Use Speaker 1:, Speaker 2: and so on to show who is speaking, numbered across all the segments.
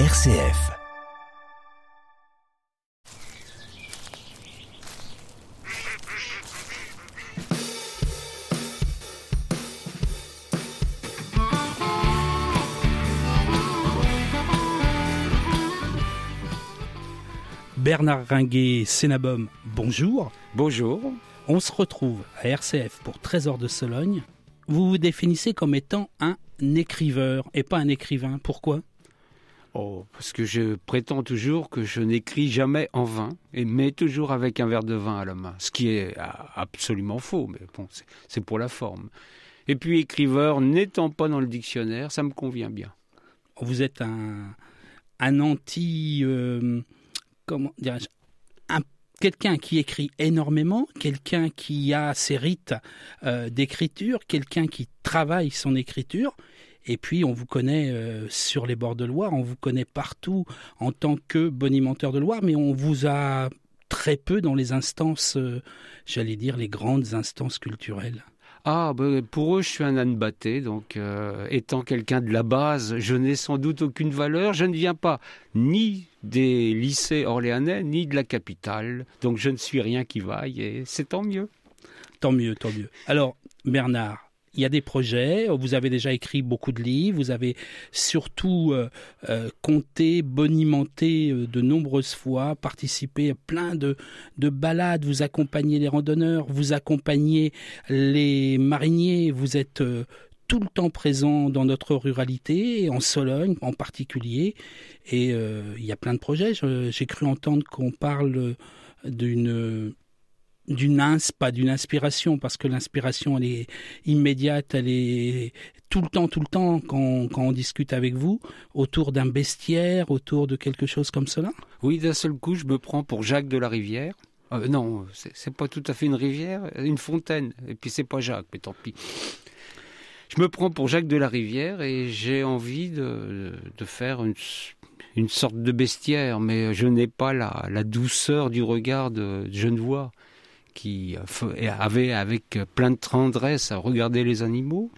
Speaker 1: RCF.
Speaker 2: Bernard Ringuet, Sénabum, bonjour.
Speaker 3: Bonjour.
Speaker 2: On se retrouve à RCF pour Trésor de Sologne. Vous vous définissez comme étant un écriveur et pas un écrivain. Pourquoi?
Speaker 3: Oh, parce que je prétends toujours que je n'écris jamais en vain, et mais toujours avec un verre de vin à la main, ce qui est absolument faux, mais bon, c'est pour la forme. Et puis écriveur, n'étant pas dans le dictionnaire, ça me convient bien.
Speaker 2: Vous êtes un, un anti... Euh, comment dirais-je quelqu'un qui écrit énormément, quelqu'un qui a ses rites euh, d'écriture, quelqu'un qui travaille son écriture. Et puis, on vous connaît euh, sur les bords de Loire, on vous connaît partout en tant que bonimenteur de Loire, mais on vous a très peu dans les instances, euh, j'allais dire, les grandes instances culturelles.
Speaker 3: Ah, ben, pour eux, je suis un âne batté, donc euh, étant quelqu'un de la base, je n'ai sans doute aucune valeur. Je ne viens pas ni des lycées orléanais, ni de la capitale, donc je ne suis rien qui vaille, et c'est tant mieux.
Speaker 2: Tant mieux, tant mieux. Alors, Bernard, il y a des projets, vous avez déjà écrit beaucoup de livres, vous avez surtout euh, euh, compté, bonimenté euh, de nombreuses fois, participé à plein de, de balades, vous accompagnez les randonneurs, vous accompagnez les mariniers, vous êtes tout le temps présent dans notre ruralité, en Sologne en particulier, et il y a plein de projets. J'ai cru entendre qu'on parle d'une d'une ins, pas d'une inspiration, parce que l'inspiration, elle est immédiate, elle est tout le temps, tout le temps, quand, quand on discute avec vous, autour d'un bestiaire, autour de quelque chose comme cela?
Speaker 3: Oui, d'un seul coup, je me prends pour Jacques de la Rivière. Euh, non, c'est pas tout à fait une rivière, une fontaine. Et puis c'est pas Jacques, mais tant pis. Je me prends pour Jacques de la Rivière et j'ai envie de, de faire une, une, sorte de bestiaire, mais je n'ai pas la, la douceur du regard de Genevois qui avait avec plein de tendresse à regarder les animaux.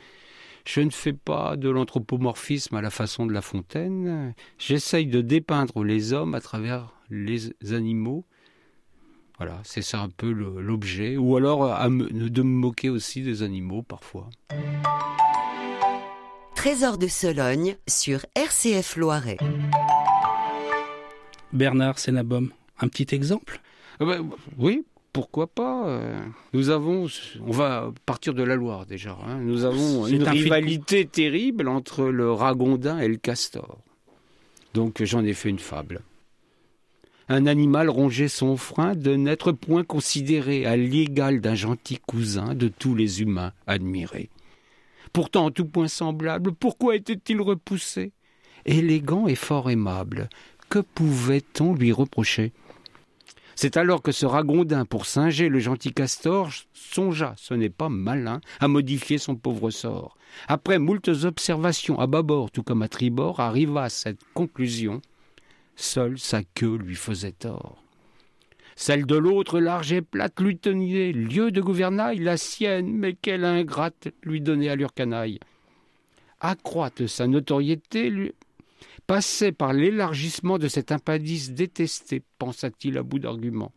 Speaker 3: Je ne fais pas de l'anthropomorphisme à la façon de La Fontaine. J'essaye de dépeindre les hommes à travers les animaux. Voilà, c'est ça un peu l'objet. Ou alors de me moquer aussi des animaux parfois.
Speaker 1: Trésor de Sologne sur RCF Loiret.
Speaker 2: Bernard Sénabom, un petit exemple?
Speaker 3: Euh, bah, Oui, pourquoi pas euh, Nous avons, on va partir de la Loire déjà. Hein. nous avons une rivalité terrible entre le ragondin et le castor. Donc j'en ai fait une fable. Un animal rongeait son frein de n'être point considéré à l'égal d'un gentil cousin de tous les humains admirés. Pourtant, en tout point semblable, pourquoi était-il repoussé? Élégant et fort aimable, que pouvait-on lui reprocher? C'est alors que ce ragondin, pour singer le gentil castor, songea, ce n'est pas malin, à modifier son pauvre sort. Après moultes observations à bâbord tout comme à tribord, arriva à cette conclusion. Seule sa queue lui faisait tort. Celle de l'autre, large et plate, lui tenait lieu de gouvernail, la sienne, mais quelle ingrate lui donnait allure canaille. Accroître sa notoriété, lui, passait par l'élargissement de cet impadice détesté, pensa-t-il à bout d'arguments.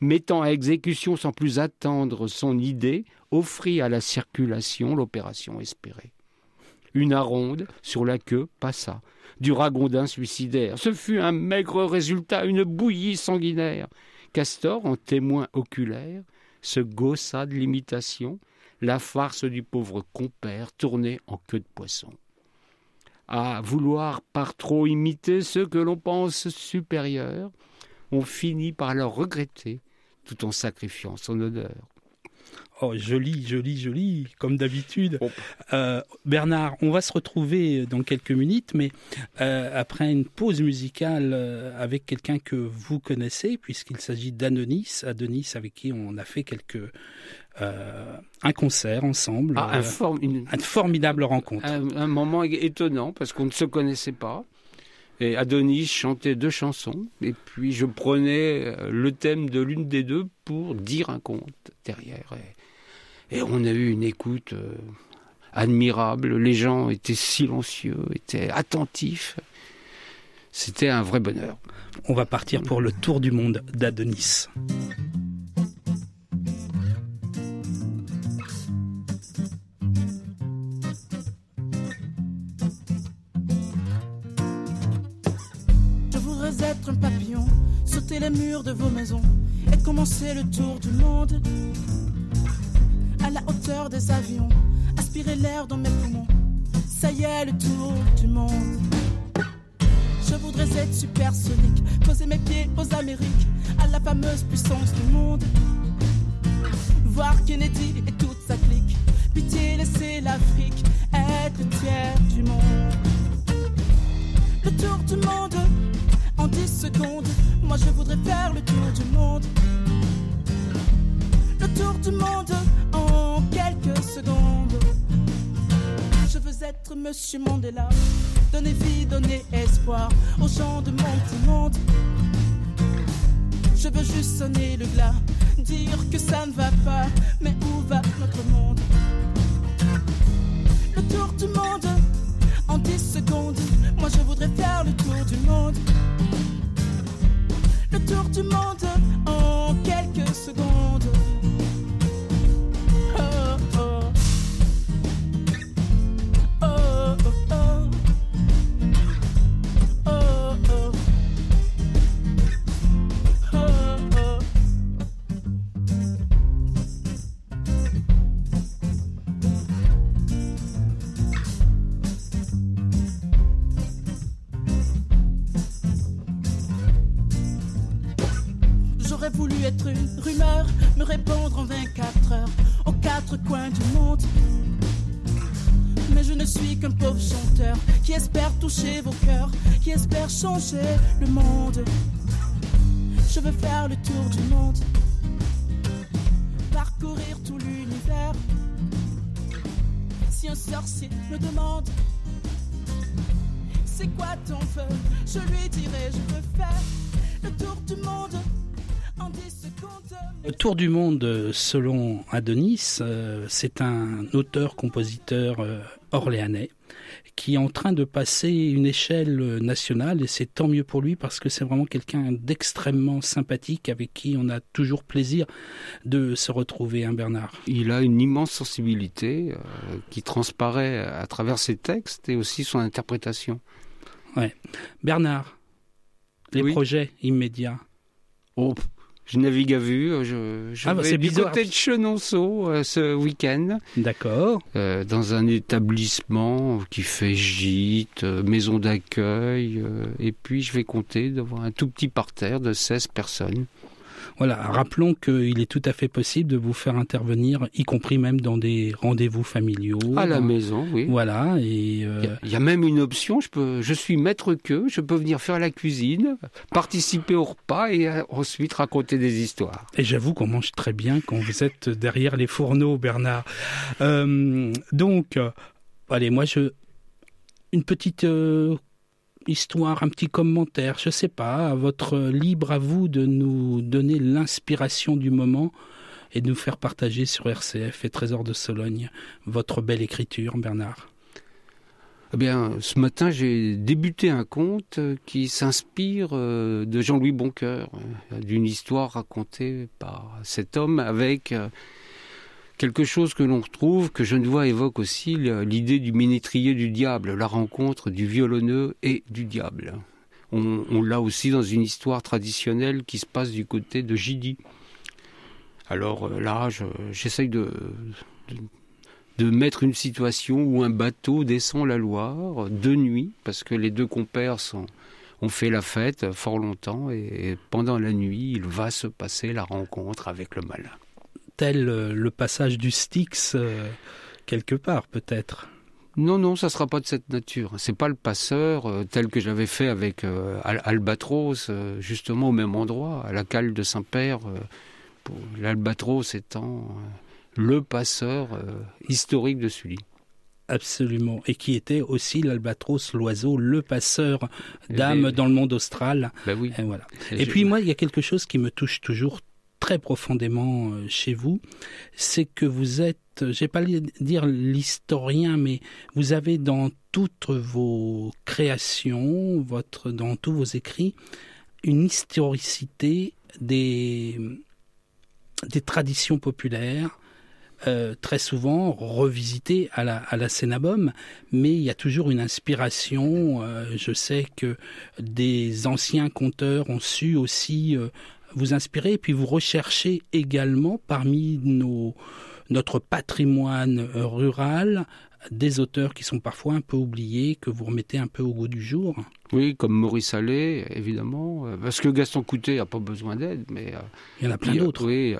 Speaker 3: Mettant à exécution sans plus attendre son idée, offrit à la circulation l'opération espérée. Une aronde sur la queue passa, du ragondin suicidaire. Ce fut un maigre résultat, une bouillie sanguinaire. Castor, en témoin oculaire, se gaussa de l'imitation, la farce du pauvre compère tournée en queue de poisson à vouloir par trop imiter ceux que l'on pense supérieurs, on finit par leur regretter tout en sacrifiant son honneur.
Speaker 2: Oh, joli, joli, joli, comme d'habitude. Euh, Bernard, on va se retrouver dans quelques minutes, mais euh, après une pause musicale euh, avec quelqu'un que vous connaissez, puisqu'il s'agit d'Anonis, Adonis avec qui on a fait quelques un concert ensemble,
Speaker 3: ah, une...
Speaker 2: formidable rencontre,
Speaker 3: un, moment étonnant parce qu'on ne se connaissait pas. Et Adonis chantait deux chansons, et puis je prenais le thème de l'une des deux pour dire un conte derrière. Et on a eu une écoute euh, admirable. Les gens étaient silencieux, étaient attentifs. c'était un vrai bonheur.
Speaker 2: On va partir pour le tour du monde d'Adonis.
Speaker 4: Sauter les murs de vos maisons et commencer le tour du monde. À la hauteur des avions, aspirer l'air dans mes poumons. Ça y est, le tour du monde. Je voudrais être supersonique, poser mes pieds aux Amériques, à la fameuse puissance du monde. Voir Kennedy et toute sa clique, pitié laisser l'Afrique être le tiers du monde. Le tour du monde en 10 secondes, moi je voudrais faire le tour du monde. Le tour du monde en quelques secondes. Je veux être Monsieur Mandela, donner vie, donner espoir aux gens de mon petit monde. Je veux juste sonner le glas, dire que ça ne va pas, mais où va notre monde? Le tour du monde en 10 secondes, moi je voudrais faire le tour du monde. Tour du monde voulu être une rumeur, me répondre en 24 heures aux quatre coins du monde. Mais je ne suis qu'un pauvre chanteur qui espère toucher vos cœurs, qui espère changer le monde. Je veux faire le tour du monde, parcourir tout l'univers. Si un sorcier me demande c'est quoi ton feu, je lui dirai je veux faire le tour du monde
Speaker 2: Tour du monde, selon Adonis, euh, c'est un auteur-compositeur euh, orléanais qui est en train de passer une échelle nationale et c'est tant mieux pour lui parce que c'est vraiment quelqu'un d'extrêmement sympathique avec qui on a toujours plaisir de se retrouver, hein, Bernard?
Speaker 3: Il a une immense sensibilité euh, qui transparaît à travers ses textes et aussi son interprétation.
Speaker 2: Ouais. Bernard, les
Speaker 3: Oui.
Speaker 2: projets immédiats?
Speaker 3: Oh, je navigue à vue. Je, je
Speaker 2: Ah, bah,
Speaker 3: vais du
Speaker 2: bizarre.
Speaker 3: côté de Chenonceau euh, ce week-end,
Speaker 2: D'accord.
Speaker 3: euh, dans un établissement qui fait gîte, euh, maison d'accueil, euh, et puis je vais compter devant un tout petit parterre de 16 personnes.
Speaker 2: Voilà, rappelons qu'il est tout à fait possible de vous faire intervenir, y compris même dans des rendez-vous familiaux.
Speaker 3: À la maison, oui.
Speaker 2: Voilà, et euh,
Speaker 3: Il y a- Il y, a même une option, je, peux, je suis maître queue, je peux venir faire la cuisine, participer au repas et euh, ensuite raconter des histoires.
Speaker 2: Et j'avoue qu'on mange très bien quand vous êtes derrière les fourneaux, Bernard. Euh, donc, allez, moi, je une petite euh, histoire, un petit commentaire, je sais pas, à votre libre à vous de nous donner l'inspiration du moment et de nous faire partager sur RCF et Trésor de Sologne votre belle écriture, Bernard.
Speaker 3: Eh bien, ce matin, j'ai débuté un conte euh, qui s'inspire euh, de Jean-Louis Boncoeur, euh, d'une histoire racontée par cet homme avec euh, quelque chose que l'on retrouve, que Genevois évoque aussi, l'idée du ménétrier du diable, la rencontre du violonneux et du diable. On, on l'a aussi dans une histoire traditionnelle qui se passe du côté de Gidi. Alors euh, là, je- j'essaye de, mettre une situation où un bateau descend la Loire de nuit, parce que les deux compères sont, ont fait la fête fort longtemps, et pendant la nuit, il va se passer la rencontre avec le malin.
Speaker 2: Tel euh, le passage du Styx, euh, quelque part peut-être.
Speaker 3: Non, non, ça sera pas de cette nature. C'est pas le passeur euh, tel que j'avais fait avec euh, Al- Albatros, euh, justement au même endroit, à la cale de Saint-Père, l'Albatros étant le passeur historique de Sully.
Speaker 2: Absolument. Et qui était aussi l'albatros, l'oiseau, le passeur d'âmes
Speaker 3: Et-
Speaker 2: dans le monde austral.
Speaker 3: Ben oui.
Speaker 2: Et voilà.
Speaker 3: Et
Speaker 2: puis moi, il y a quelque chose qui me touche toujours très profondément euh, chez vous, c'est que vous êtes êtes, j'ai pas dire l'historien, mais vous avez dans toutes vos créations, votre, dans tous vos écrits, une historicité des, des traditions populaires, euh, très souvent revisité à la, à Cénabum, mais il y a toujours une inspiration. Euh, je sais que des anciens conteurs ont su aussi euh, vous inspirer, et puis vous recherchez également parmi nos, notre patrimoine rural des auteurs qui sont parfois un peu oubliés, que vous remettez un peu au goût du jour.
Speaker 3: Oui, comme Maurice Allais, évidemment, euh, parce que Gaston Coutet n'a pas besoin d'aide, mais... Euh,
Speaker 2: il y en a plein d'autres.
Speaker 3: Oui, euh,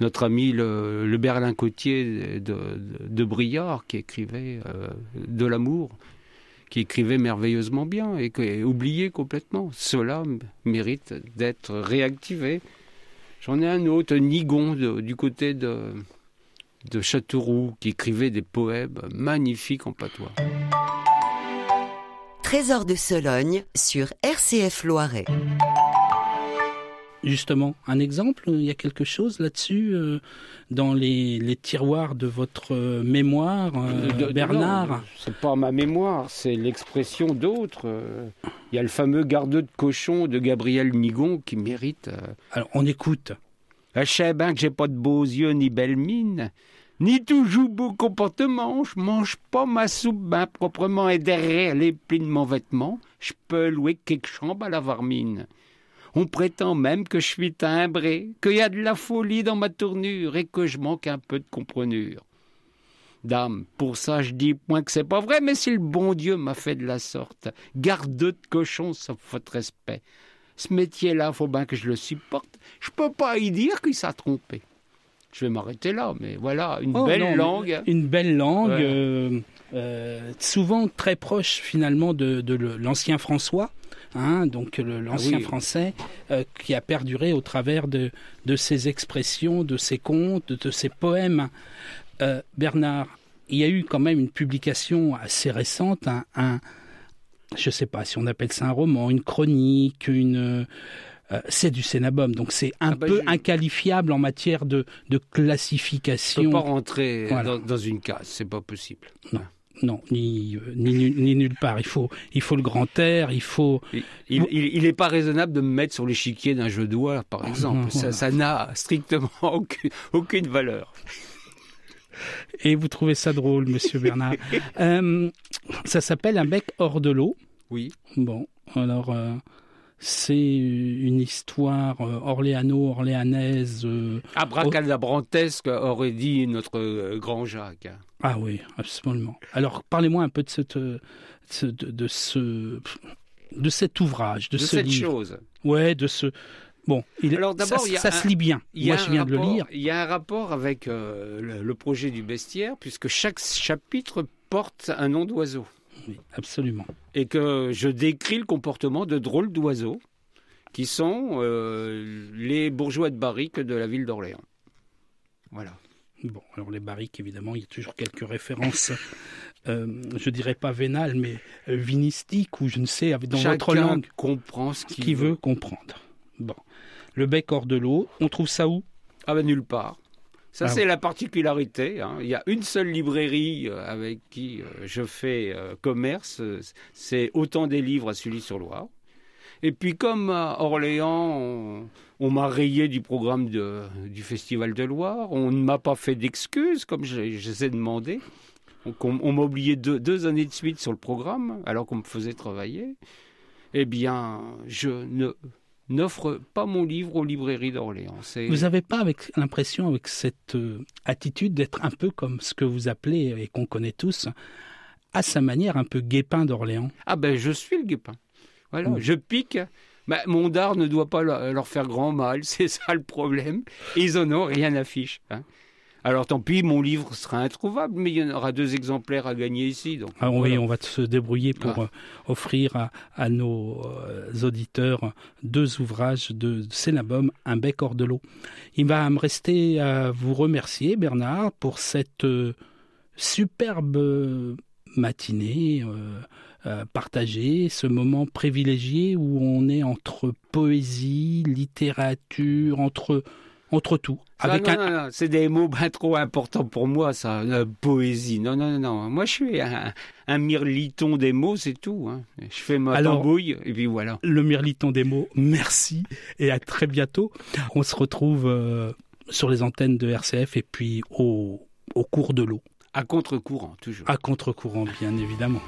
Speaker 3: notre ami le, Berlin Cotier de, de, Briard, qui écrivait de l'amour, qui écrivait merveilleusement bien et qui est oublié complètement. Cela mérite d'être réactivé. J'en ai un autre, Nigon, du côté de de Châteauroux qui écrivait des poèmes magnifiques en patois.
Speaker 1: Trésor de Sologne sur RCF Loiret.
Speaker 2: Justement, un exemple, il y a quelque chose là-dessus euh, dans les, tiroirs de votre euh, mémoire, euh, Bernard
Speaker 3: C'est pas ma mémoire, c'est l'expression d'autres. Il y a le fameux garde de cochon de Gabriel Nigon qui mérite.
Speaker 2: Alors, on écoute.
Speaker 3: Je sais bien que j'ai pas de beaux yeux ni belle mine, ni toujours beau comportement. Je mange pas ma soupe bien proprement et derrière les plis de mon vêtement, je peux louer quelque chambre à la varmine. On prétend même que je suis timbré, qu'il y a de la folie dans ma tournure et que je manque un peu de comprenure. Dame, pour ça je dis point que c'est pas vrai, mais si le bon Dieu m'a fait de la sorte, garde de cochon sauf votre respect. Ce métier-là, faut bien que je le supporte. Je peux pas y dire qu'il s'est trompé. Je vais m'arrêter là, mais voilà, une oh, belle langue.
Speaker 2: Une belle langue, euh, euh, souvent très proche finalement de, l'ancien François. Hein, donc l'ancien ah français euh, qui a perduré au travers de, de ses expressions, de ses contes, de ses poèmes. Bernard, il y a eu quand même une publication assez récente, un je ne sais pas si on appelle ça un roman, une chronique, une euh, c'est du Cénabum, donc c'est un ah bah, peu inqualifiable en matière de, de classification.
Speaker 3: On ne peut pas rentrer dans, une case, c'est pas possible.
Speaker 2: Non. Non, ni, euh, ni, nulle part. Il faut, il faut le grand air, il faut.
Speaker 3: Il n'est pas raisonnable de me mettre sur l'échiquier d'un jeu de doigts, par exemple. ça n'a strictement aucune, aucune valeur.
Speaker 2: Et vous trouvez ça drôle, monsieur Bernard. Euh, ça s'appelle Un bec hors de l'eau.
Speaker 3: Oui.
Speaker 2: Bon, alors. Euh, c'est une histoire orléano-orléanaise.
Speaker 3: Abracadabrantesque, aurait dit notre grand Jacques.
Speaker 2: Ah oui, absolument. Alors, parlez-moi un peu de, cette, de, ce, de cet ouvrage, de,
Speaker 3: de
Speaker 2: ce
Speaker 3: cette
Speaker 2: livre.
Speaker 3: chose.
Speaker 2: Ouais, de ce, Bon, il, Alors d'abord, ça, se lit bien. Moi, je viens de le lire.
Speaker 3: Il y a un rapport avec euh, le, projet du bestiaire, puisque chaque chapitre porte un nom d'oiseau.
Speaker 2: Oui, absolument.
Speaker 3: Et que je décris le comportement de drôles d'oiseaux, qui sont euh, les bourgeois de barrique de la ville d'Orléans. Voilà.
Speaker 2: Bon, alors les barriques, évidemment, il y a toujours quelques références, euh, je dirais pas vénales, mais vinistiques, ou je ne sais, dans votre langue.
Speaker 3: comprend ce
Speaker 2: qu'il veut comprendre. Bon le bec hors de l'eau. On trouve ça où?
Speaker 3: Ah ben nulle part. Ça, ah c'est la particularité. Hein. Il y a une seule librairie euh, avec qui euh, je fais euh, commerce. C'est Autant des livres à Sully-sur-Loire. Et puis, comme à Orléans, on, m'a rayé du programme du Festival de Loire, on ne m'a pas fait d'excuses, comme je, les ai demandé. on, m'a oublié deux, deux, années de suite sur le programme, alors qu'on me faisait travailler. Eh bien, je ne n'offre pas mon livre aux librairies d'Orléans.
Speaker 2: Vous n'avez pas avec l'impression, avec cette euh, attitude, d'être un peu comme ce que vous appelez, et qu'on connaît tous, à sa manière, un peu guépin d'Orléans?
Speaker 3: Ah ben, je suis le guépin. Voilà, je pique. Mais mon dard ne doit pas leur faire grand mal, c'est ça le problème. Ils en ont rien à fiche. Hein. Alors tant pis, mon livre sera introuvable, mais il y en aura deux exemplaires à gagner ici. Donc,
Speaker 2: ah, oui, on va se débrouiller pour ah. euh, offrir à, nos euh, auditeurs deux ouvrages de Cénabum, Un bec hors de l'eau. Il va me rester à vous remercier, Bernard, pour cette euh, superbe matinée. Partagée, ce moment privilégié où on est entre poésie, littérature, entre entre tout.
Speaker 3: Avec un... c'est des mots bien trop importants pour moi, ça, la poésie. Non, non, non, Moi, je suis un, un mirliton des mots, c'est tout. Hein. Je fais ma Alors, tambouille, et puis voilà.
Speaker 2: Le mirliton des mots, merci, et à très bientôt. On se retrouve euh, sur les antennes de RCF et puis au, au cours de l'eau.
Speaker 3: À contre-courant, toujours.
Speaker 2: À contre-courant, bien évidemment.